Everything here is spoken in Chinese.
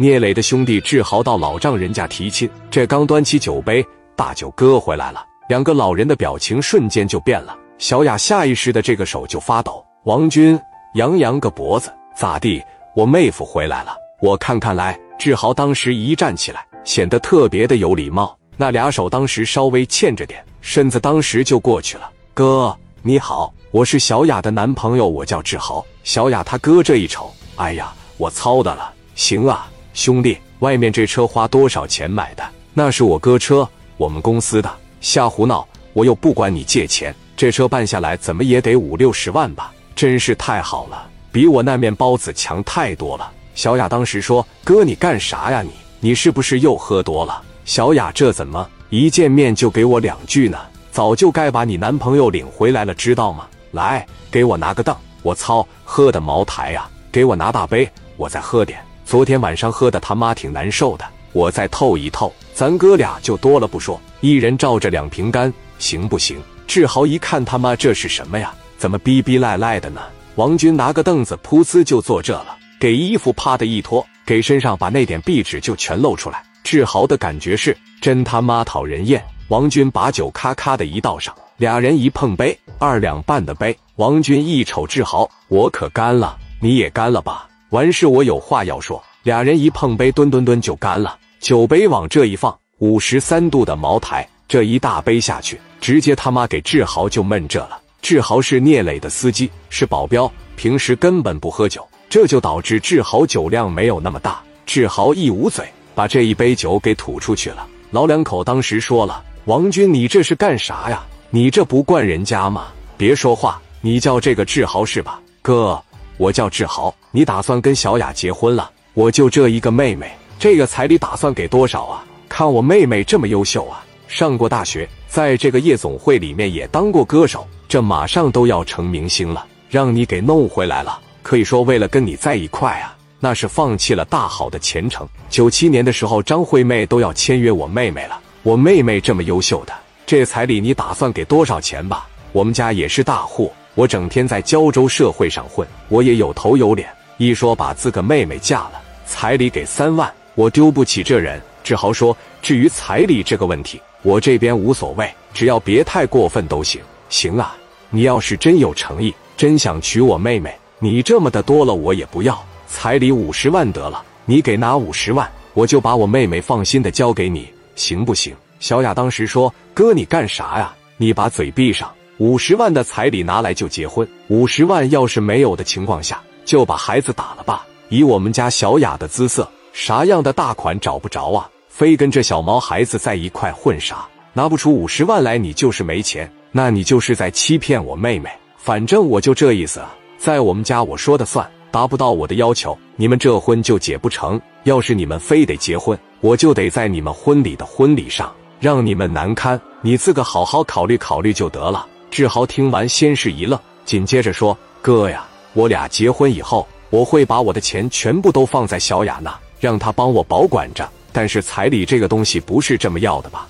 聂磊的兄弟志豪到老丈人家提亲，这刚端起酒杯，大舅哥回来了。两个老人的表情瞬间就变了。小雅下意识的这个手就发抖。王军扬扬个脖子，咋地？我妹夫回来了，我看看来。志豪当时一站起来，显得特别的有礼貌，那俩手当时稍微欠着点，身子当时就过去了。哥，你好，我是小雅的男朋友，我叫志豪。小雅他哥这一瞅，哎呀，我操的了。行啊，兄弟，外面这车花多少钱买的？那是我哥车，我们公司的。瞎胡闹，我又不管你借钱，这车办下来怎么也得五六十万吧？真是太好了，比我那面包子强太多了。小雅当时说：“哥，你干啥呀？你你是不是又喝多了？”小雅这怎么一见面就给我两句呢？早就该把你男朋友领回来了，知道吗？来，给我拿个凳。我操，喝的茅台呀！给我拿大杯，我再喝点。昨天晚上喝的他妈挺难受的，我再透一透。咱哥俩就多了不说，一人照着两瓶干，行不行？志豪一看他妈这是什么呀？怎么逼逼赖赖的呢？王军拿个凳子，噗呲就坐这了。给衣服啪的一脱，给身上把那点壁纸就全露出来。志豪的感觉是真他妈讨人厌。王军把酒咔咔的一倒上，俩人一碰杯，二两半的杯。王军一瞅志豪，我可干了，你也干了吧？完事我有话要说。俩人一碰杯，吨吨吨就干了。酒杯往这一放，五十三度的茅台，这一大杯下去，直接他妈给志豪就闷这了。志豪是聂磊的司机，是保镖，平时根本不喝酒。这就导致志豪酒量没有那么大，志豪一捂嘴，把这一杯酒给吐出去了。老两口当时说了：“王军，你这是干啥呀？你这不惯人家吗？别说话，你叫这个志豪是吧？哥，我叫志豪。你打算跟小雅结婚了？我就这一个妹妹，这个彩礼打算给多少啊？看我妹妹这么优秀啊，上过大学，在这个夜总会里面也当过歌手，这马上都要成明星了，让你给弄回来了。”可以说，为了跟你在一块啊，那是放弃了大好的前程。九七年的时候，张惠妹都要签约我妹妹了。我妹妹这么优秀的，这彩礼你打算给多少钱吧？我们家也是大户，我整天在胶州社会上混，我也有头有脸。一说把自个妹妹嫁了，彩礼给三万，我丢不起这人。志豪说：“至于彩礼这个问题，我这边无所谓，只要别太过分都行。行啊，你要是真有诚意，真想娶我妹妹。”你这么的多了，我也不要，彩礼五十万得了，你给拿五十万，我就把我妹妹放心的交给你，行不行？小雅当时说：“哥，你干啥呀？你把嘴闭上，五十万的彩礼拿来就结婚，五十万要是没有的情况下，就把孩子打了吧。以我们家小雅的姿色，啥样的大款找不着啊？非跟这小毛孩子在一块混啥？拿不出五十万来，你就是没钱，那你就是在欺骗我妹妹。反正我就这意思。”在我们家我说的算，达不到我的要求，你们这婚就结不成。要是你们非得结婚，我就得在你们婚礼的婚礼上让你们难堪。你自个好好考虑考虑就得了。志豪听完先是一愣，紧接着说：“哥呀，我俩结婚以后，我会把我的钱全部都放在小雅那，让她帮我保管着。但是彩礼这个东西不是这么要的吧？”